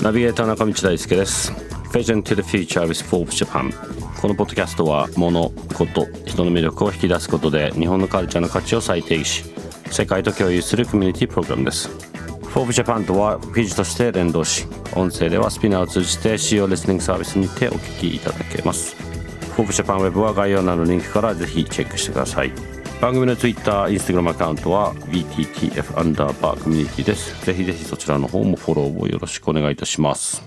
ナビゲーター中道大輔です。Vision to the Future with Forbes Japan このポッドキャストは物、こと、人の魅力を引き出すことで日本のカルチャーの価値を再定義し世界と共有するコミュニティプログラムです。Forbes Japan とは記事として連動し音声ではスピナーを通じて使用リスニングサービスにてお聞きいただけます。Forbes Japan ウェブは概要欄のリンクからぜひチェックしてください。番組の Twitter、Instagram アカウントは BTTF アンダーバーコミュニティです。ぜひぜひそちらの方もフォローをよろしくお願いいたします。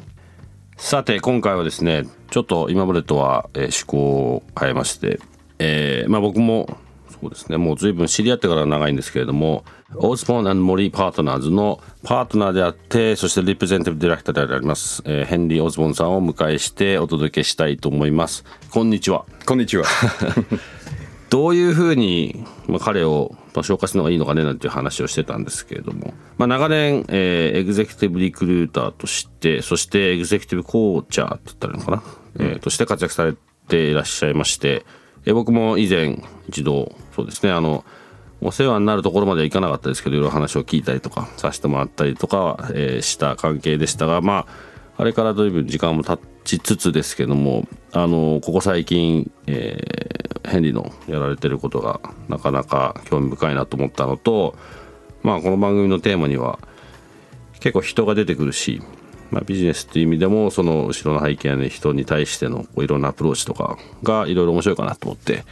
さて、今回はですね、ちょっと今までとは、えー、思考を変えまして、えー、まあ僕もそうですね、もう随分知り合ってから長いんですけれども、オースポンモリーパートナーズのパートナーであって、そしてリプレゼンティブディレクターであります、えー、ヘンリー・オズボンさんをお迎えしてお届けしたいと思います。こんにちは。こんにちは。どういうふうに、ま、彼を紹介するのがいいのかねなんていう話をしてたんですけれども、まあ、長年、えー、エグゼクティブリクルーターとしてそしてエグゼクティブコーチャーって言ったらいいのかな、えー、として活躍されていらっしゃいまして、えー、僕も以前一度そうですねあのお世話になるところまではいかなかったですけどいろいろ話を聞いたりとかさせてもらったりとか、えー、した関係でしたがまああれから随分時間も経ちつつですけどもあのここ最近、えー、ヘンリーのやられてることがなかなか興味深いなと思ったのとまあこの番組のテーマには結構人が出てくるし、まあ、ビジネスっていう意味でもその後ろの背景の人に対してのいろんなアプローチとかがいろいろ面白いかなと思って、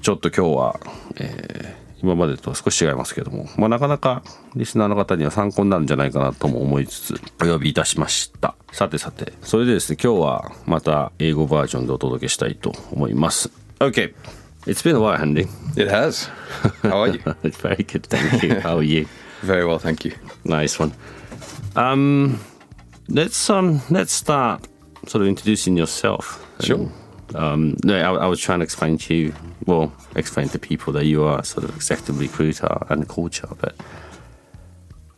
ちょっと今日は、えー今までとは少し違いますけども、まあ、なかなかリスナーの方には参考になるんじゃないかなとも思いつつお呼びいたしましたさてさてそれでですね今日はまた英語バージョンでお届けしたいと思います OK It's been a while, Andy. It has. How are you? very good, thank you. How are you? Very well, thank you. Nice one. Um, let's um, let's start sort of introducing yourself. Sure. Um, no, I, I, was trying to explain to you, well, explain to people that you are sort of executive recruiter and culture, but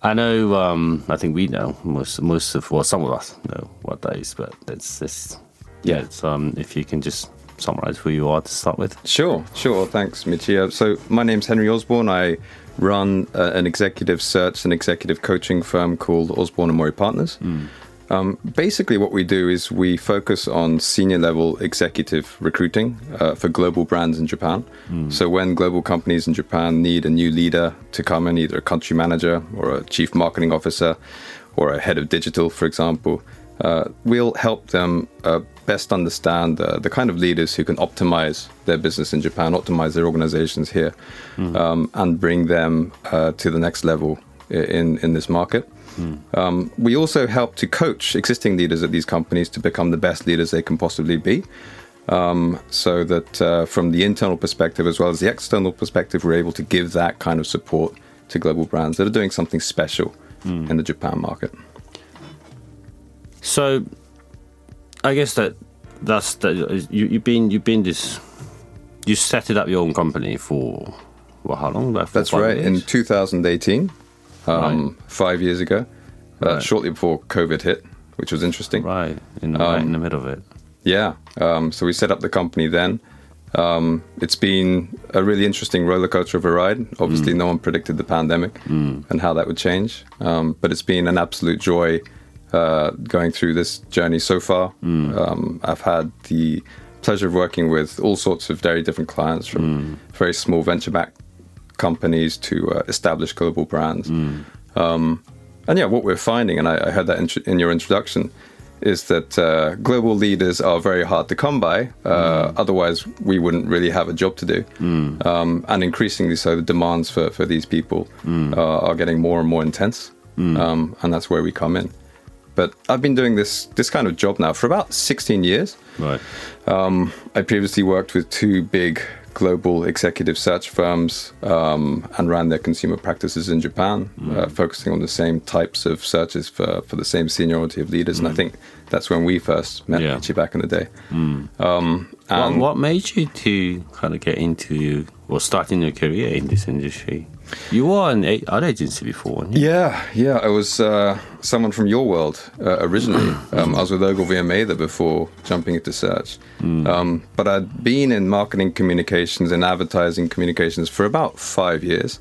I know, um, I think we know most, most of, well, some of us know what that is, but it's this, yeah, it's, um, if you can just summarize who you are to start with. Sure, sure. Thanks, Michio. So my name's Henry Osborn. I run uh, an executive search and executive coaching firm called Osborn and Mori Partners. Mm. Um, basically, what we do is we focus on senior level executive recruiting uh, for global brands in Japan. Mm. So, when global companies in Japan need a new leader to come in, either a country manager or a chief marketing officer or a head of digital, for example, uh, we'll help them uh, best understand uh, the kind of leaders who can optimize their business in Japan, optimize their organizations here, mm. um, and bring them uh, to the next level in, in this market. Mm. Um, we also help to coach existing leaders at these companies to become the best leaders they can possibly be. Um, so that uh, from the internal perspective as well as the external perspective, we're able to give that kind of support to global brands that are doing something special mm. in the Japan market. So, I guess that that's that you, you've been you've been this you set it up your own company for well, how long? That's right. Years? In 2018, um, right. five years ago, uh, right. shortly before COVID hit, which was interesting. Right, in the, um, right in the middle of it. Yeah. Um, so we set up the company then. Um, it's been a really interesting roller coaster of a ride. Obviously, mm. no one predicted the pandemic mm. and how that would change. Um, but it's been an absolute joy uh, going through this journey so far. Mm. Um, I've had the pleasure of working with all sorts of very different clients from mm. very small venture backed companies to uh, establish global brands. Mm. Um, and yeah, what we're finding, and I, I heard that in, in, your introduction, is that uh, global leaders are very hard to come by. Uh, mm. Otherwise, we wouldn't really have a job to do. Mm. Um, and increasingly so, the demands for, for these people mm. are getting more and more intense. Mm. Um, and that's where we come in. But I've been doing this this kind of job now for about 16 years. Right. Um, I previously worked with two big global executive search firms um, and ran their consumer practices in Japan, uh, focusing on the same types of searches for, for the same seniority of leaders. And I think that's when we first met Yeah. Michi back in the day. Um, What, and what made you to kind of get into or starting your career in this industry? You were in a- ad agency before, weren't you? Yeah, yeah. I was uh, someone from your world uh, originally. um, I was with Ogilvy and Mather before jumping into search. Um, but I'd been in marketing communications and advertising communications for about five years.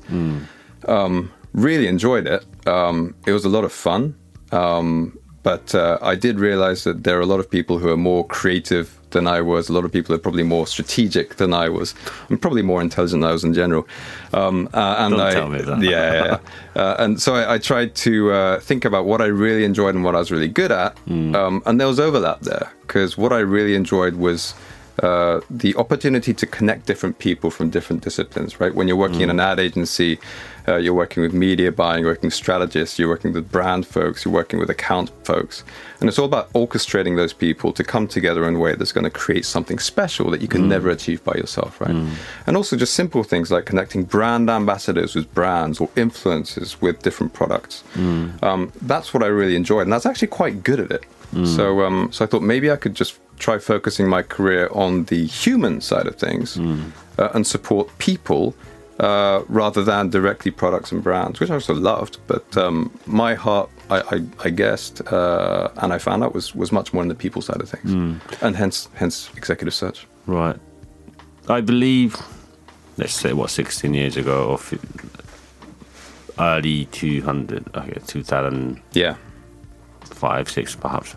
Um, really enjoyed it. Um, it was a lot of fun. Um, but uh, I did realize that there are a lot of people who are more creative than I was. A lot of people are probably more strategic than I was. I'm probably more intelligent than I was in general. Um, uh, and Don't I, tell me that. Yeah, yeah. Uh, and so I, I tried to uh, think about what I really enjoyed and what I was really good at. Um, and there was overlap there because what I really enjoyed was uh, the opportunity to connect different people from different disciplines, right? When you're working in an ad agency, uh, you're working with media buying, you're working with strategists, you're working with brand folks, you're working with account folks. And it's all about orchestrating those people to come together in a way that's going to create something special that you can never achieve by yourself, right? And also just simple things like connecting brand ambassadors with brands or influencers with different products. Um, that's what I really enjoyed. And that's actually quite good at it. So, um, so I thought maybe I could just try focusing my career on the human side of things uh, and support people uh, rather than directly products and brands, which I also loved. But um, my heart, I, I, I guessed, uh, and I found out was was much more in the people side of things, and hence hence executive search. Right. I believe, let's say, what, 16 years ago, or early 200, okay, two thousand, Yeah, five, 6 perhaps.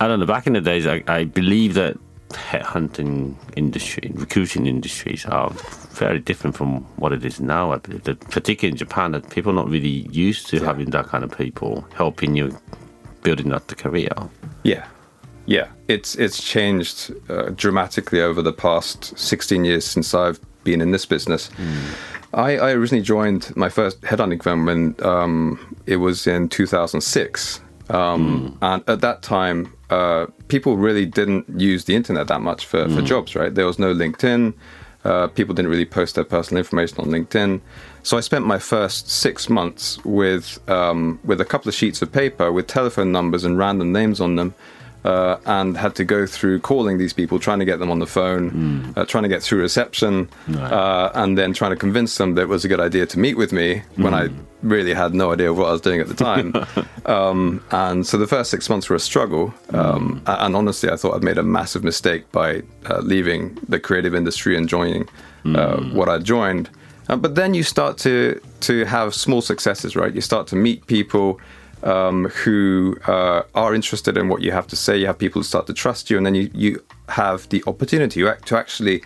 I don't know, back in the days, I, I believe that headhunting industry, recruiting industries are very different from what it is now. I believe that, particularly in Japan, that people are not really used to having that kind of people helping you building up the career. Yeah, yeah. It's it's changed uh, dramatically over the past 16 years since I've been in this business. I, I originally joined my first headhunting firm when um, it was in 2006, um, and at that time, uh, people really didn't use the internet that much for, for jobs. Right? There was no LinkedIn. Uh, people didn't really post their personal information on LinkedIn. So I spent my first six months with um, with a couple of sheets of paper with telephone numbers and random names on them, uh, and had to go through calling these people, trying to get them on the phone, uh, trying to get through reception, uh, and then trying to convince them that it was a good idea to meet with me when I really had no idea of what I was doing at the time. um, and so the first six months were a struggle. Um, a- And honestly, I thought I'd made a massive mistake by uh, leaving the creative industry and joining uh, what I joined. Uh, but then you start to to have small successes, right? You start to meet people um, who uh, are interested in what you have to say. You have people who start to trust you, and then you you have the opportunity to actually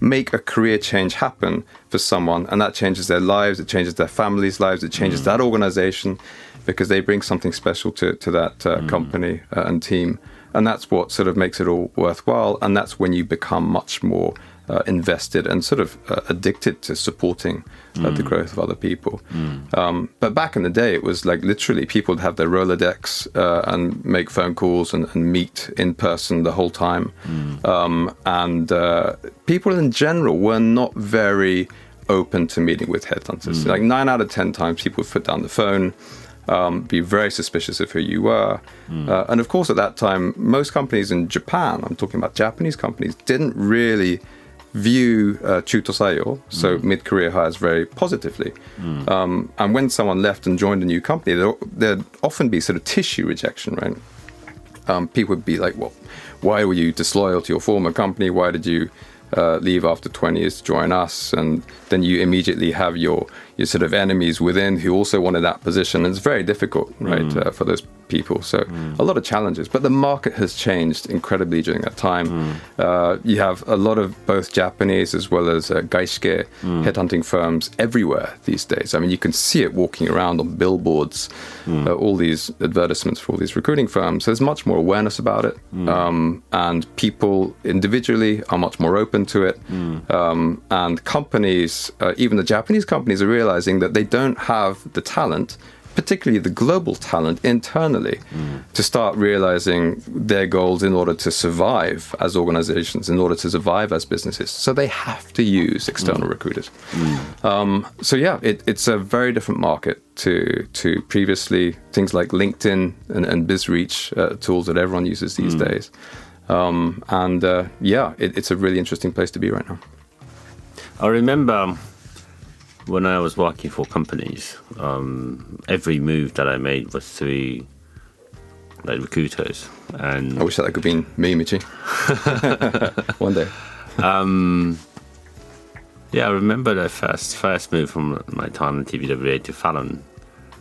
make a career change happen for someone, and that changes their lives. It changes their families' lives. It changes that organization because they bring something special to to that uh, company uh, and team, and that's what sort of makes it all worthwhile. And that's when you become much more uh, invested and sort of uh, addicted to supporting uh, the growth of other people. Um, but back in the day, it was like literally people would have their Rolodex uh, and make phone calls and, and meet in person the whole time. Um, and uh, people in general were not very open to meeting with headhunters. Like nine out of 10 times, people would put down the phone. Um, be very suspicious of who you were. Uh, and of course, at that time, most companies in Japan, I'm talking about Japanese companies, didn't really view uh, chuto saiyo, so mid-career hires, very positively. Um, and when someone left and joined a new company, there, there'd often be sort of tissue rejection, right? Um, people would be like, "Well, why were you disloyal to your former company? Why did you uh, leave after 20 years to join us?" And then you immediately have your your sort of enemies within who also wanted that position. And it's very difficult, right, uh, for those people. So a lot of challenges. But the market has changed incredibly during that time. Uh, you have a lot of both Japanese as well as uh, gaishikei headhunting firms everywhere these days. I mean, you can see it walking around on billboards, uh, all these advertisements for all these recruiting firms. There's much more awareness about it, um, and people individually are much more open to it. Um, and companies, uh, even the Japanese companies, are realizing that they don't have the talent particularly the global talent internally, to start realizing their goals in order to survive as organizations, in order to survive as businesses. So they have to use external recruiters. Um, so yeah, it, it's a very different market to to previously things like LinkedIn and, and BizReach uh, tools that everyone uses these days. Um, and uh, yeah, it, it's a really interesting place to be right now. I remember when I was working for companies, um, every move that I made was through like recruiters, and I wish that could have been me, Michi. One day. yeah, I remember the first first move from my time on TBWA to Fallon.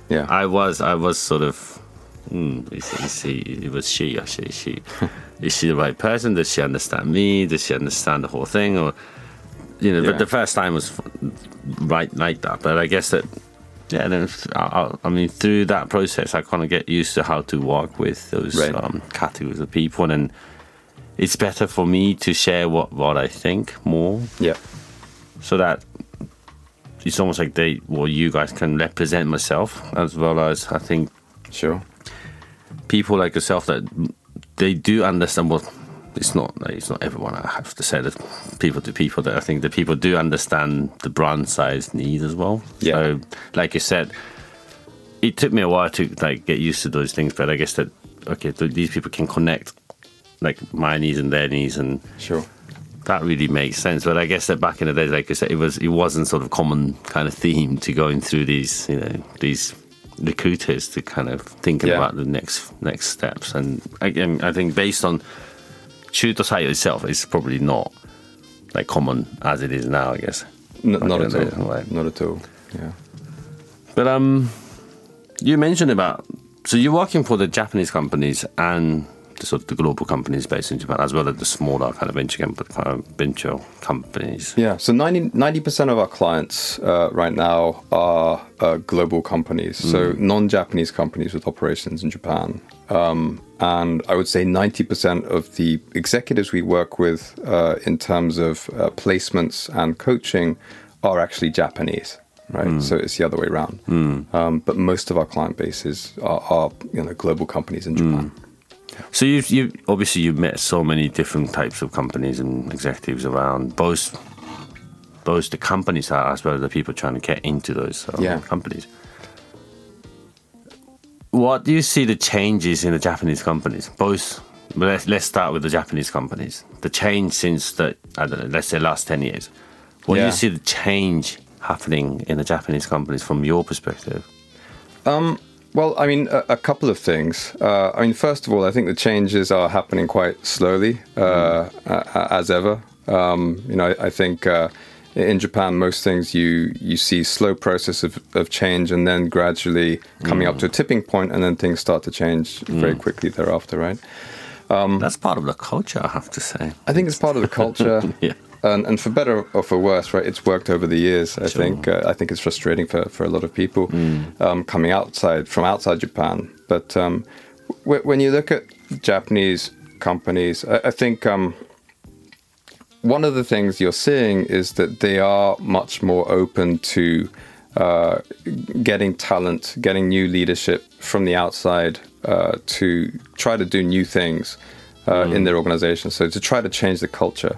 Yeah. I was I was sort of, mm, is, is he, it was she actually. She is she the right person? Does she understand me? Does she understand the whole thing? Or you know, Yeah. but the first time was right like that. But I guess that yeah, then I, I, mean through that process, I kind of get used to how to work with those Right. um, categories of people, and it's better for me to share what what I think more yeah. so that it's almost like they well you guys can represent myself as well as I think Sure. people like yourself that they do understand what it's not it's not everyone I have to say that people to people that I think the people do understand the brand size need as well. Yeah. So like you said, it took me a while to like get used to those things, but I guess that okay, th- these people can connect like my needs and their needs and Sure. that really makes sense. But I guess that back in the days, like I said, it was it wasn't sort of common kind of theme to going through these, you know, these recruiters to kind of thinking Yeah. about the next next steps. And again, I think based on shoot the itself, is probably not like common as it is now. I guess. N- not at days, all. Not at all. Yeah. But um, you mentioned about so you're working for the Japanese companies and the sort of the global companies based in Japan, as well as the smaller kind of venture kind of venture companies. Yeah, so 90 percent of our clients uh, right now are uh, global companies, so non-Japanese companies with operations in Japan. Um, and I would say 90% of the executives we work with uh, in terms of uh, placements and coaching are actually Japanese, right? So it's the other way around. Um, but most of our client bases are, are you know global companies in Japan. So you you obviously you've met so many different types of companies and executives around both both the companies are as well as the people trying to get into those um, Yeah. companies. What do you see the changes in the Japanese companies? Both. Let's, let's start with the Japanese companies. The change since the I don't know, let's say last ten years. What do you see the change happening in the Japanese companies from your perspective? Well, I mean, a, a couple of things. Uh, I mean, first of all, I think the changes are happening quite slowly, uh, a- as ever. Um, you know, I, I think uh, in Japan, most things you you see slow process of, of change, and then gradually coming up to a tipping point, and then things start to change very quickly thereafter, right? That's part of the culture, I have to say. I think it's part of the culture. Yeah. And, and for better or for worse, right? It's worked over the years. I Sure. think. Uh, I think it's frustrating for, for a lot of people um, coming outside from outside Japan. But um, w- when you look at Japanese companies, I, I think um, one of the things you're seeing is that they are much more open to uh, getting talent, getting new leadership from the outside uh, to try to do new things uh, in their organization. So to try to change the culture,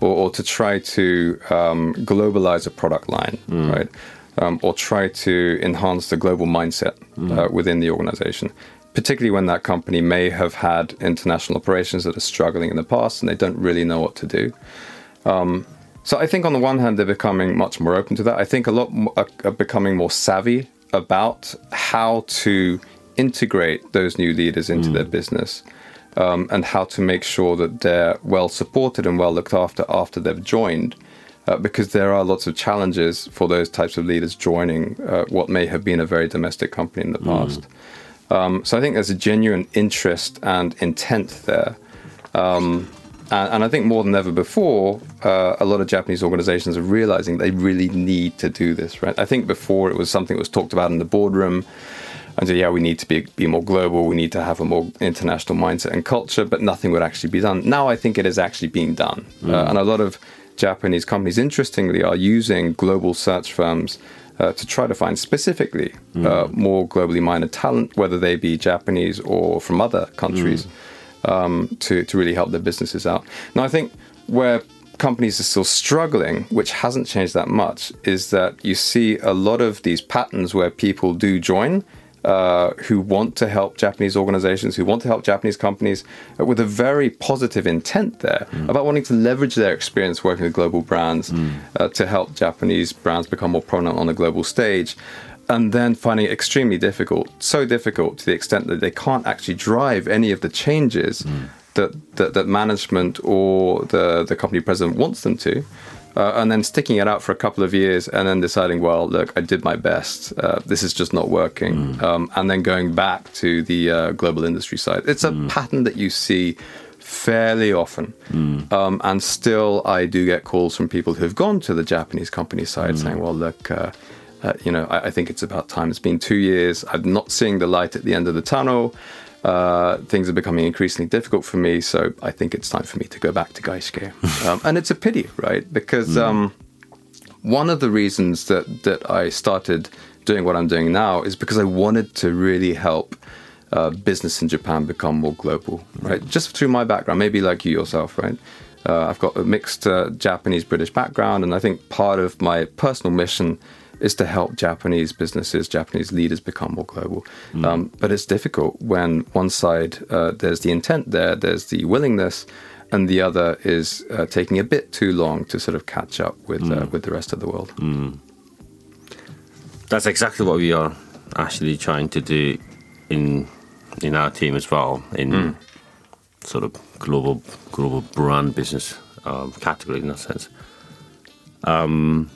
or, or to try to um, globalize a product line, right? Um, or try to enhance the global mindset uh, within the organization. Particularly when that company may have had international operations that are struggling in the past and they don't really know what to do. So I think on the one hand they're becoming much more open to that. I think a lot more, are, becoming more savvy about how to integrate those new leaders into their business um, and how to make sure that they're well supported and well looked after after they've joined. Uh, because there are lots of challenges for those types of leaders joining uh, what may have been a very domestic company in the past. Um, so I think there's a genuine interest and intent there. And, and I think more than ever before, uh, a lot of Japanese organizations are realizing they really need to do this, right? I think before it was something that was talked about in the boardroom. And so, yeah, we need to be, be more global. We need to have a more international mindset and culture, but nothing would actually be done. Now I think it is actually being done. Uh, and a lot of Japanese companies, interestingly, are using global search firms uh, to try to find specifically uh, more globally minded talent, whether they be Japanese or from other countries, um, to, to really help their businesses out. Now, I think where companies are still struggling, which hasn't changed that much, is that you see a lot of these patterns where people do join. Uh, who want to help Japanese organizations, who want to help Japanese companies uh, with a very positive intent there about wanting to leverage their experience working with global brands uh, to help Japanese brands become more prominent on the global stage. And then finding it extremely difficult, so difficult to the extent that they can't actually drive any of the changes that, that, that management or the, the company president wants them to. Uh, and then sticking it out for a couple of years and then deciding, well, look, I did my best. Uh, this is just not working. Um, and then going back to the uh, global industry side. It's a pattern that you see fairly often. Um, and still, I do get calls from people who've gone to the Japanese company side saying, well, look, uh, uh, you know, I, I think it's about time. It's been two years. I'm not seeing the light at the end of the tunnel. Uh, things are becoming increasingly difficult for me, so I think it's time for me to go back to Gaishikei. um, and it's a pity, right? Because um, one of the reasons that, that I started doing what I'm doing now is because I wanted to really help uh, business in Japan become more global, right? Just through my background, maybe like you yourself, right? Uh, I've got a mixed uh, Japanese British background, and I think part of my personal mission is to help Japanese businesses, Japanese leaders become more global. Um, but it's difficult when one side uh, there's the intent there, there's the willingness, and the other is uh, taking a bit too long to sort of catch up with uh, with the rest of the world. That's exactly what we are actually trying to do in in our team as well in sort of global global brand business um, category in that sense. Um,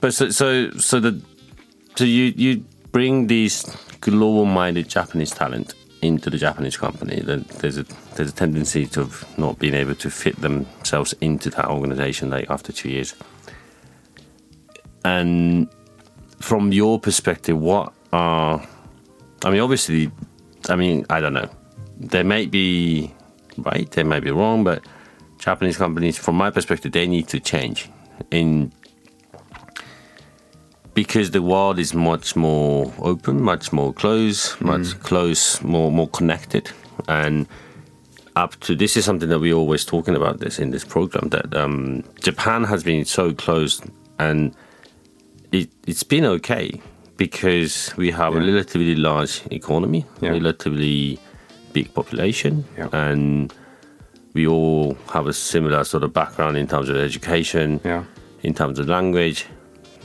but so so so the so you you bring these global minded Japanese talent into the Japanese company. There's a there's a tendency to not being able to fit themselves into that organization like after two years. And from your perspective, what are I mean, obviously, I mean, I don't know. They may be right, they may be wrong, but Japanese companies, from my perspective, they need to change in because the world is much more open, much more close, much close, more more connected, and up to this is something that we're always talking about this in this program that um, Japan has been so closed and it, it's been okay because we have a relatively large economy, Yeah. relatively big population, Yeah. and we all have a similar sort of background in terms of education, Yeah. in terms of language.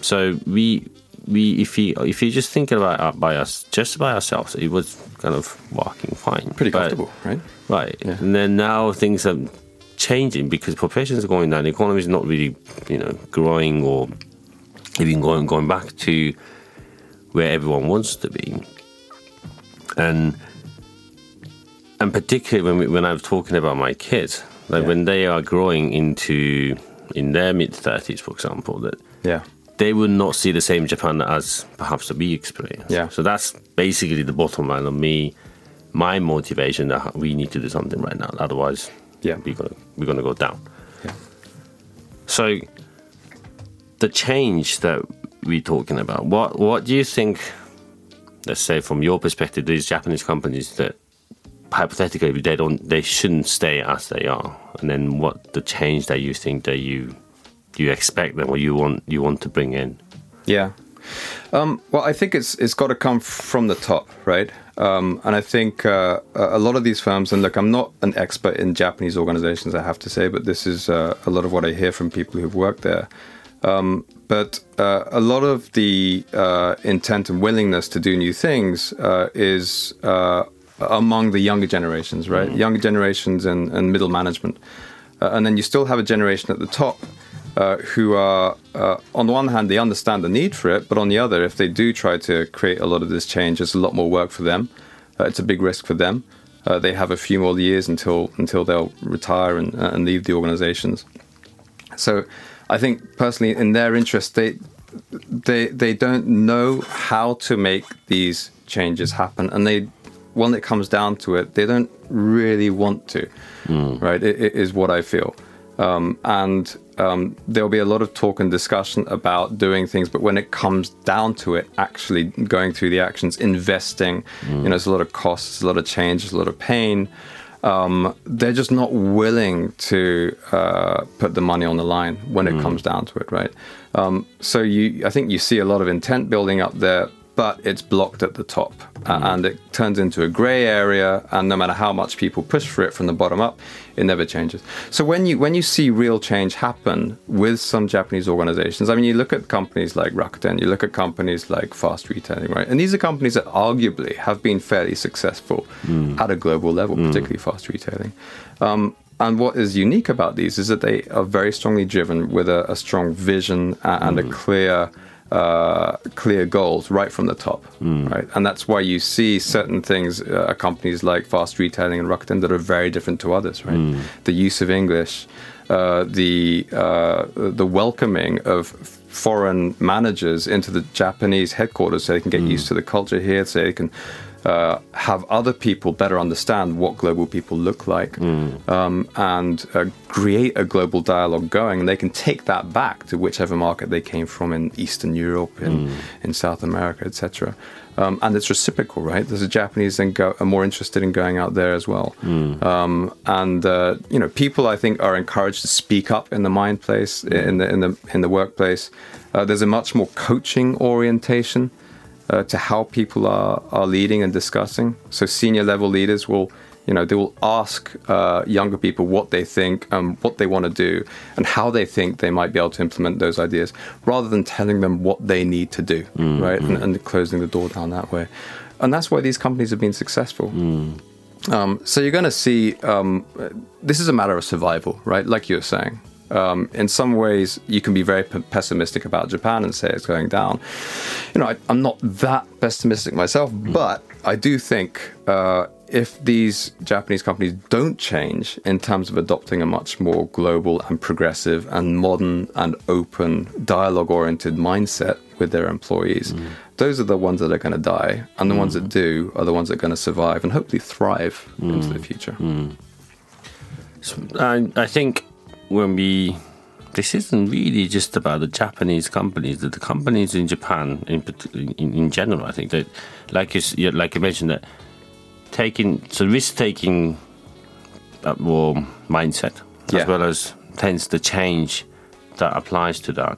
So we we if you if you just think about it by us just by ourselves, it was kind of working fine, Pretty But- comfortable, right? right? And then now things are changing because populations are going down. The economy is not really you know growing or even going going back to where everyone wants to be, and and particularly when we, when I'm talking about my kids, like Yeah. when they are growing into in their mid thirties, for example, that Yeah. They will not see the same Japan as perhaps we experience. Yeah. So that's basically the bottom line of me, my motivation that we need to do something right now. Otherwise, Yeah. we're gonna we're gonna go down. Yeah. So the change that we're talking about, what what do you think? Let's say from your perspective, these Japanese companies that hypothetically they don't they shouldn't stay as they are, and then what the change that you think that you you expect them or you want you want to bring in? Yeah. Um, well, I think it's it's got to come from the top, right? Um, and I think uh, a lot of these firms, and look, I'm not an expert in Japanese organizations, I have to say, but this is uh, a lot of what I hear from people who've worked there. Um, but uh, a lot of the uh, intent and willingness to do new things uh, is uh, among the younger generations, right? Younger generations and, and middle management. Uh, and then you still have a generation at the top uh, who are, uh, on the one hand, they understand the need for it, but on the other, if they do try to create a lot of this change, it's a lot more work for them. Uh, it's a big risk for them. Uh, they have a few more years until until they'll retire and, and leave the organizations. So, I think personally, in their interest, they they they don't know how to make these changes happen, and they when it comes down to it, they don't really want to. Right, it, it is what I feel, um, and um, there'll be a lot of talk and discussion about doing things, but when it comes down to it, actually going through the actions, investing, you know, there's a lot of costs, a lot of change, a lot of pain. Um, they're just not willing to uh, put the money on the line when it comes down to it, right? Um, so you, I think you see a lot of intent building up there, but it's blocked at the top, uh, and it turns into a grey area. And no matter how much people push for it from the bottom up, it never changes. So when you when you see real change happen with some Japanese organizations, I mean, you look at companies like Rakuten, you look at companies like Fast Retailing, right? And these are companies that arguably have been fairly successful at a global level, particularly Fast Retailing. Um, and what is unique about these is that they are very strongly driven with a, a strong vision and a clear uh, clear goals right from the top, right? And that's why you see certain things, uh, companies like Fast Retailing and Rakuten, that are very different to others, right? The use of English, uh, the uh, the welcoming of foreign managers into the Japanese headquarters, so they can get used to the culture here, so they can. Uh, have other people better understand what global people look like um, and uh, create a global dialogue going. And they can take that back to whichever market they came from in Eastern Europe, in, in South America, etc. Um, and it's reciprocal, right? There's a Japanese then go, are more interested in going out there as well. Um, and uh, you know, people I think are encouraged to speak up in the mind place, in the in the in the workplace. Uh, there's a much more coaching orientation uh, to how people are, are leading and discussing. So senior level leaders will, you know, they will ask uh, younger people what they think, um, what they want to do, and how they think they might be able to implement those ideas, rather than telling them what they need to do, right, and, and closing the door down that way. And that's why these companies have been successful. Um, so you're going to see um, this is a matter of survival, right? Like you were saying. Um, in some ways, you can be very p- pessimistic about Japan and say it's going down. You know, I, I'm not that pessimistic myself, hmm. but I do think uh, if these Japanese companies don't change in terms of adopting a much more global and progressive and modern and open dialogue oriented mindset with their employees, hmm. those are the ones that are going to die. And the ones that hmm. do are the ones that are going to survive and hopefully thrive into the future. I, I think when we this isn't really just about the Japanese companies. The, the companies in Japan, in, in in general, I think that, like you like you mentioned, that taking so risk taking, uh, well, mindset Yeah. as well as hence the change that applies to that.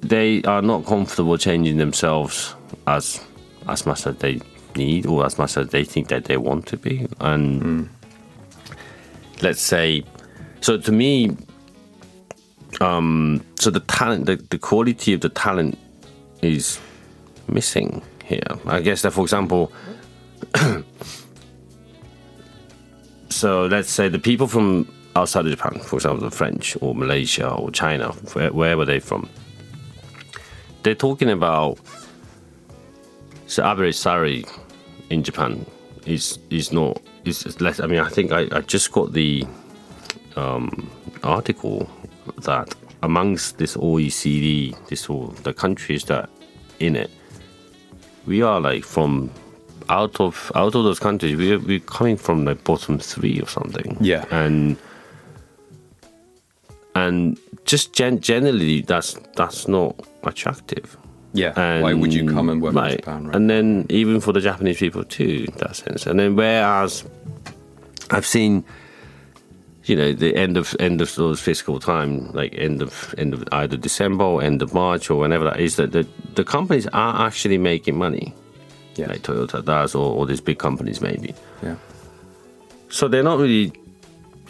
They are not comfortable changing themselves as as much as they need or as much as they think that they want to be, and let's say so to me um so the talent the, the quality of the talent is missing here. I guess that for example so let's say the people from outside of japan for example the french or malaysia or china where, wherever they're from they're talking about so average salary in japan is is not is less i mean i think i, I just got the Um, article that amongst this OECD, this all the countries that in it, we are like from out of out of those countries, we're we're coming from like bottom three or something. Yeah. and and just gen- generally, that's that's not attractive. Yeah. Why would you come and work in. Japan, right? And then even for the Japanese people too, in that sense. And then whereas I've seen, you know, the end of end of those fiscal time, like end of end of either December or end of March or whenever that is, that the the companies are actually making money, Yes. like Toyota does, or, or these big companies maybe. yeah. So they're not really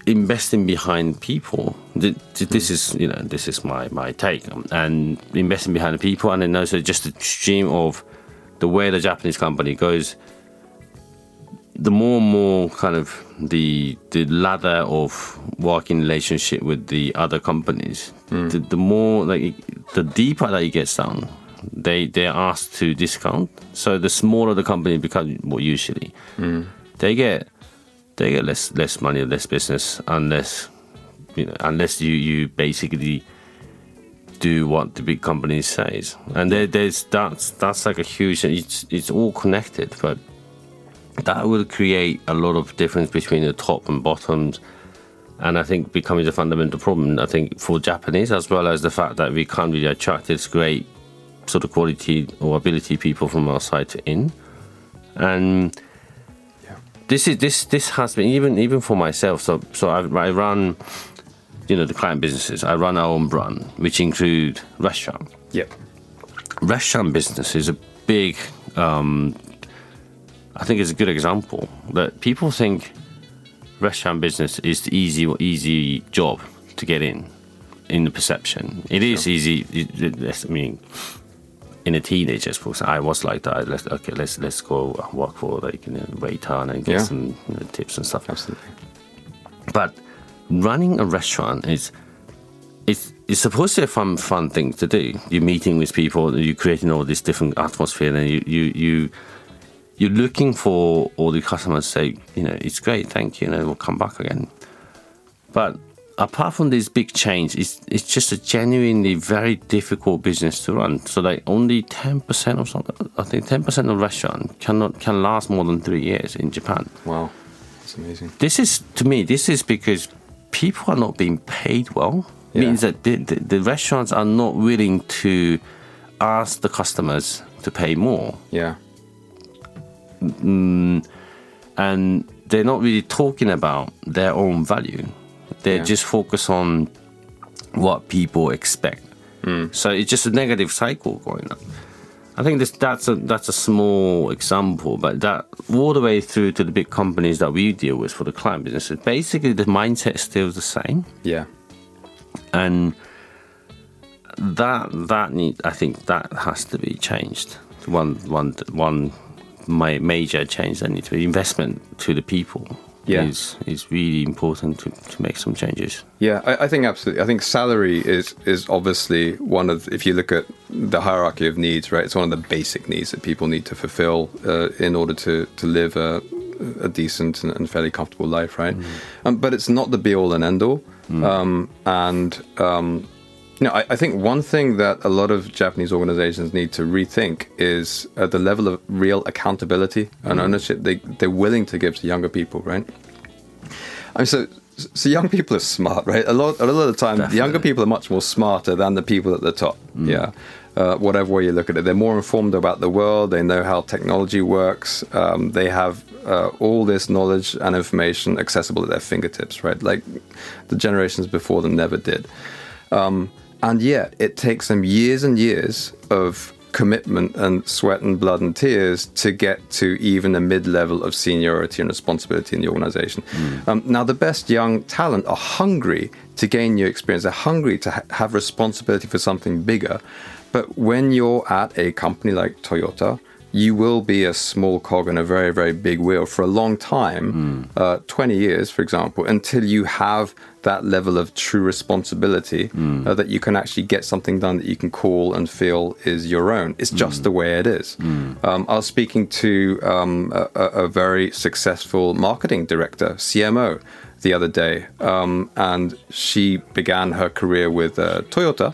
investing behind people. Th- This is, you know, this is my my take, Um, and investing behind the people, and then also just the stream of the way the Japanese company goes. The more and more kind of the the ladder of working relationship with the other companies, mm. the, the more like the deeper that it gets down, they they're asked to discount. So the smaller the company becomes, well, usually mm. they get they get less less money, less business, unless you know, unless you you basically do what the big company says, and there, there's that's that's like a huge. It's it's all connected, but that will create a lot of difference between the top and bottoms, and I think becoming the fundamental problem. I think for Japanese as well as the fact that we can't really attract this great sort of quality or ability people from outside to in, and this is this this has been even even for myself. So so I, I run, you know, the client businesses. I run our own brand, which include restaurant. Yep. Restaurant business is a big. Um, I think it's a good example that people think restaurant business is the easy easy job to get in. In the perception, it is easy. I mean, in a teenager's books, I was like that. Let's okay, let's let's go work for like you know, waiter and get Yeah. some you know, tips and stuff. Absolutely. But running a restaurant is it's it's supposed to be a fun fun thing to do. You're meeting with people, you're creating all this different atmosphere, and you you you you're looking for all the customers say, you know, it's great, thank you, and we'll come back again. But apart from this big change, it's it's just a genuinely very difficult business to run. So like only ten percent of something, I think ten percent of restaurant cannot can last more than three years in Japan Wow. That's amazing. this is to me this is because people are not being paid well Yeah. means that the, the, the restaurants are not willing to ask the customers to pay more Yeah. Mm, and they're not really talking about their own value they're Yeah. just focused on what people expect mm. so it's just a negative cycle going on I think this, that's a that's a small example, but that all the way through to the big companies that we deal with for the client businesses, basically the mindset is still the same. Yeah. and that that need I think that has to be changed. One one one ma- major change that needs to be investment to the people. Yeah. is is really important to, to make some changes. Yeah, I, I think absolutely. I think salary is is obviously one of. If you look at the hierarchy of needs, right, it's one of the basic needs that people need to fulfill uh, in order to to live a, a decent and, and fairly comfortable life, right? Um, but it's not the be all and end all. Um, and um, you know, I, I think one thing that a lot of Japanese organizations need to rethink is uh, the level of real accountability and ownership they, they're willing to give to younger people, right? I mean, so so young people are smart, right? A lot, a lot of the time, the younger people are much more smarter than the people at the top. Yeah, uh, whatever way you look at it, they're more informed about the world. They know how technology works. Um, they have uh, all this knowledge and information accessible at their fingertips, right? Like the generations before them never did. Um, and yet, it takes them years and years of commitment and sweat and blood and tears to get to even a mid level of seniority and responsibility in the organization. Um, now, the best young talent are hungry to gain new experience, they're hungry to ha- have responsibility for something bigger. But when you're at a company like Toyota, you will be a small cog in a very, very big wheel for a long time, uh, 20 years, for example, until you have that level of true responsibility uh, that you can actually get something done that you can call and feel is your own. It's just the way it is. Um, I was speaking to um, a, a a very successful marketing director, CMO, the other day, um, and she began her career with uh, Toyota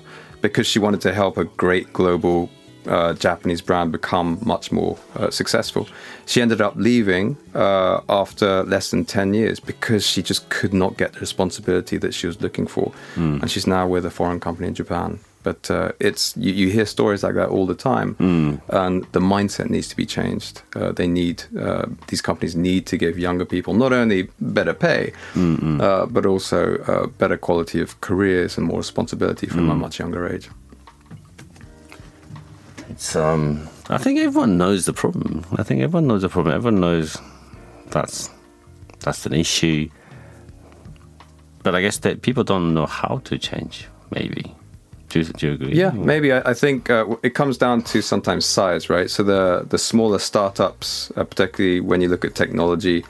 because she wanted to help a great global uh, Japanese brand become much more uh, successful. She ended up leaving uh, after less than 10 years because she just could not get the responsibility that she was looking for. And she's now with a foreign company in Japan. But uh, it's you, you hear stories like that all the time, and the mindset needs to be changed. Uh, they need uh, these companies need to give younger people not only better pay, uh, but also uh, better quality of careers and more responsibility from a much younger age. It's um I think everyone knows the problem. I think everyone knows the problem. Everyone knows that's that's an issue. But I guess that people don't know how to change. Maybe. Do you, do you agree? Yeah, maybe. I, I think uh, it comes down to sometimes size, right? So the the smaller startups, uh, particularly when you look at technology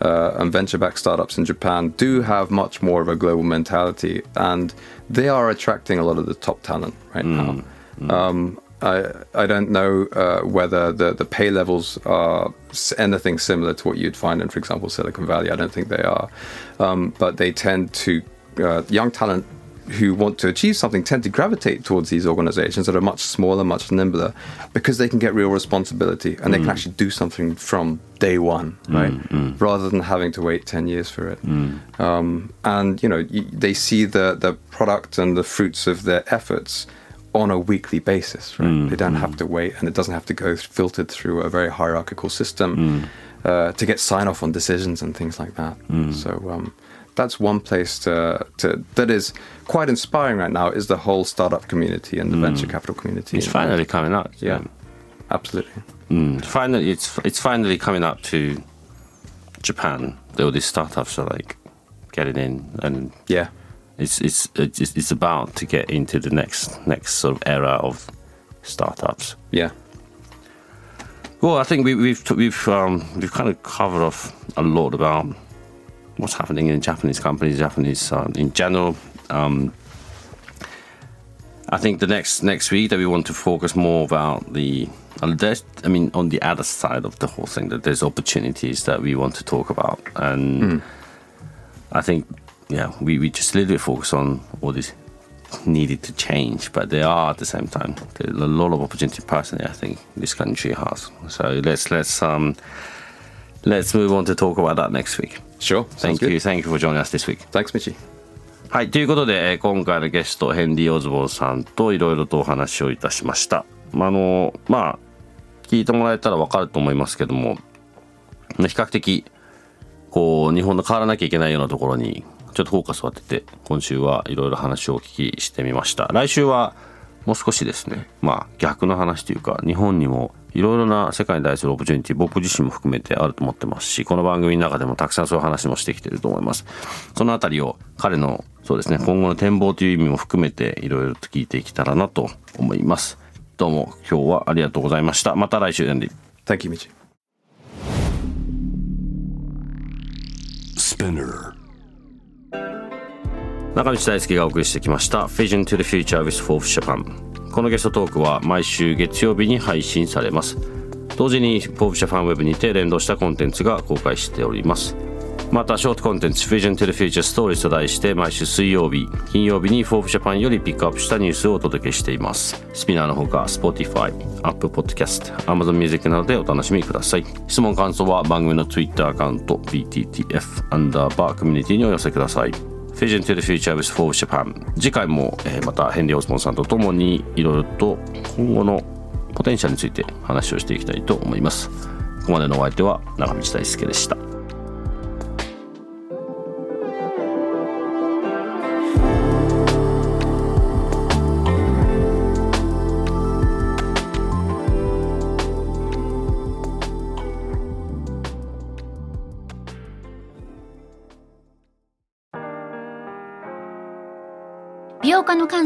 uh, and venture-backed startups in Japan, do have much more of a global mentality, and they are attracting a lot of the top talent right now. Um, I I don't know uh, whether the the pay levels are anything similar to what you'd find in, for example, Silicon Valley. I don't think they are, um, but they tend to uh, young talent who want to achieve something tend to gravitate towards these organizations that are much smaller, much nimbler, because they can get real responsibility and they can actually do something from day one, right? Rather than having to wait 10 years for it. Um, and, you know, they see the, the product and the fruits of their efforts on a weekly basis, right? They don't have to wait and it doesn't have to go filtered through a very hierarchical system uh, to get sign off on decisions and things like that. So, um, that's one place to, to that is quite inspiring right now is the whole startup community and the venture capital community. It's finally coming out. yeah, absolutely. Mm, finally, it's it's finally coming up to Japan. All these startups are like getting in, and Yeah, it's it's it's about to get into the next next sort of era of startups. yeah, Well, I think we, we've we've um, we've kind of covered off a lot about what's happening in Japanese companies, Japanese um, in general. Um, I think the next next week that we want to focus more about the, uh, I mean, on the other side of the whole thing, that there's opportunities that we want to talk about, and I think yeah, we, we just a little bit focus on all this needed to change, but they are at the same time. A lot of opportunity personally I think this country has. So let's let's um let's move on to talk about that next week. sure. Thank good. you, thank you for joining us this week. Thanks, Michi. はい、ということで、えー今回のゲスト、ヘンリー・オズボンさんといろいろとお話をいたしました。まあ、あの、まあ、聞いてもらえたらわかると思いますけども、比較的、こう、日本の変わらなきゃいけないようなところに、ちょっとフォーカスを当てて、今週はいろいろ話をお聞きしてみました。来週は、もう少しですね、まあ、逆の話というか、日本にもいろいろな世界に対するオポチュニティ、僕自身も含めてあると思ってますし、この番組の中でもたくさんそういう話もしてきてると思います。そのあたりを彼の、そうですね、今後の展望という意味も含めていろいろと聞いていけたらなと思います。どうも今日はありがとうございました。また来週、エンディ。Thank you, Michi. Spinner. 中道大輔がお送りしてきました Vision to the Future with Forbes Japan このゲストトークは毎週月曜日に配信されます。同時に Forbes Japan Web にて連動したコンテンツが公開しております。またショートコンテンツ Vision to the Future Stories と題して毎週水曜日金曜日に Forbes Japan よりピックアップしたニュースをお届けしています。スピナーのほか Spotify、Apple Podcast、Amazon Music などでお楽しみください。質問感想は番組の Twitter アカウント BTTF アンダーバーコミュニティにお寄せください。Vision to the Future with Forbes Japan 次回も、えーまたヘンリー・オスモンさんとともにいろいろと今後のポテンシャルについて話をしていきたいと思います。ここまでのお相手は長道大輔でした。